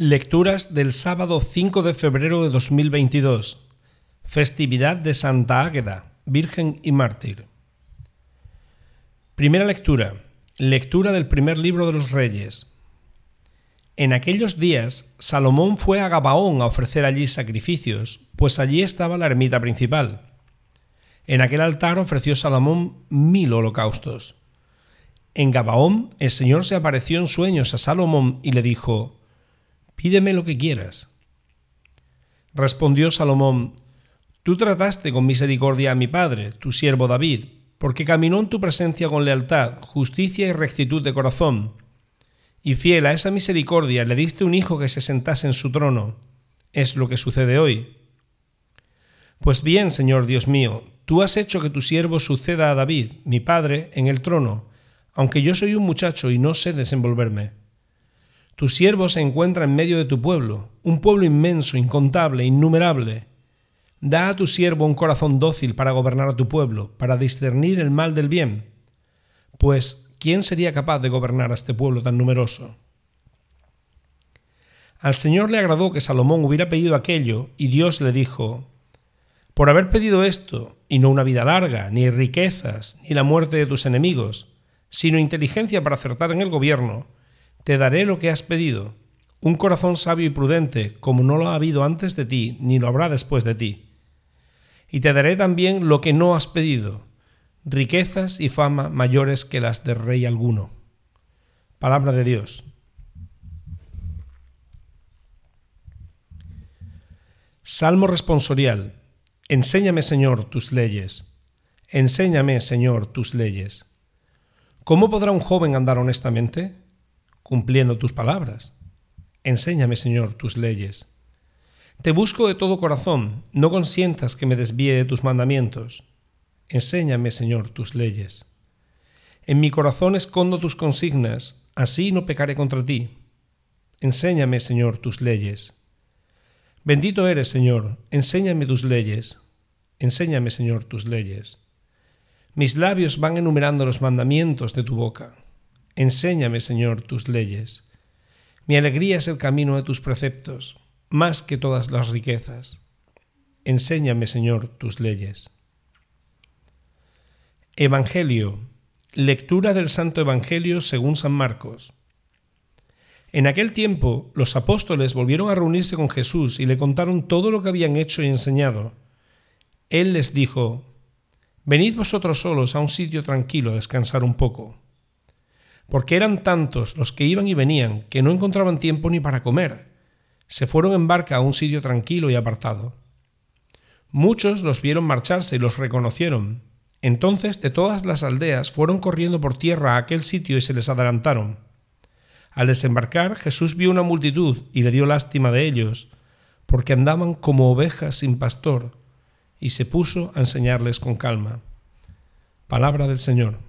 Lecturas del sábado 5 de febrero de 2022. Festividad de Santa Águeda, Virgen y Mártir. Primera lectura. Lectura del primer libro de los Reyes. En aquellos días, Salomón fue a Gabaón a ofrecer allí sacrificios, pues allí estaba la ermita principal. En aquel altar ofreció Salomón mil holocaustos. En Gabaón el Señor se apareció en sueños a Salomón y le dijo, pídeme lo que quieras. Respondió Salomón, Tú trataste con misericordia a mi padre, tu siervo David, porque caminó en tu presencia con lealtad, justicia y rectitud de corazón. Y fiel a esa misericordia le diste un hijo que se sentase en su trono. Es lo que sucede hoy. Pues bien, Señor Dios mío, tú has hecho que tu siervo suceda a David, mi padre, en el trono, aunque yo soy un muchacho y no sé desenvolverme. Tu siervo se encuentra en medio de tu pueblo, un pueblo inmenso, incontable, innumerable. Da a tu siervo un corazón dócil para gobernar a tu pueblo, para discernir el mal del bien. Pues, ¿quién sería capaz de gobernar a este pueblo tan numeroso? Al Señor le agradó que Salomón hubiera pedido aquello, y Dios le dijo, Por haber pedido esto, y no una vida larga, ni riquezas, ni la muerte de tus enemigos, sino inteligencia para acertar en el gobierno, te daré lo que has pedido, un corazón sabio y prudente, como no lo ha habido antes de ti, ni lo habrá después de ti. Y te daré también lo que no has pedido, riquezas y fama mayores que las de rey alguno. Palabra de Dios. Salmo responsorial. Enséñame, Señor, tus leyes. Enséñame, Señor, tus leyes. ¿Cómo podrá un joven andar honestamente? Cumpliendo tus palabras. Enséñame, Señor, tus leyes. Te busco de todo corazón, no consientas que me desvíe de tus mandamientos. Enséñame, Señor, tus leyes. En mi corazón escondo tus consignas, así no pecaré contra ti. Enséñame, Señor, tus leyes. Bendito eres, Señor, enséñame tus leyes. Enséñame, Señor, tus leyes. Mis labios van enumerando los mandamientos de tu boca. Enséñame, Señor, tus leyes. Mi alegría es el camino de tus preceptos, más que todas las riquezas. Enséñame, Señor, tus leyes. Evangelio. Lectura del Santo Evangelio según San Marcos. En aquel tiempo los apóstoles volvieron a reunirse con Jesús y le contaron todo lo que habían hecho y enseñado. Él les dijo, Venid vosotros solos a un sitio tranquilo a descansar un poco porque eran tantos los que iban y venían que no encontraban tiempo ni para comer. Se fueron en barca a un sitio tranquilo y apartado. Muchos los vieron marcharse y los reconocieron. Entonces de todas las aldeas fueron corriendo por tierra a aquel sitio y se les adelantaron. Al desembarcar Jesús vio una multitud y le dio lástima de ellos, porque andaban como ovejas sin pastor, y se puso a enseñarles con calma. Palabra del Señor.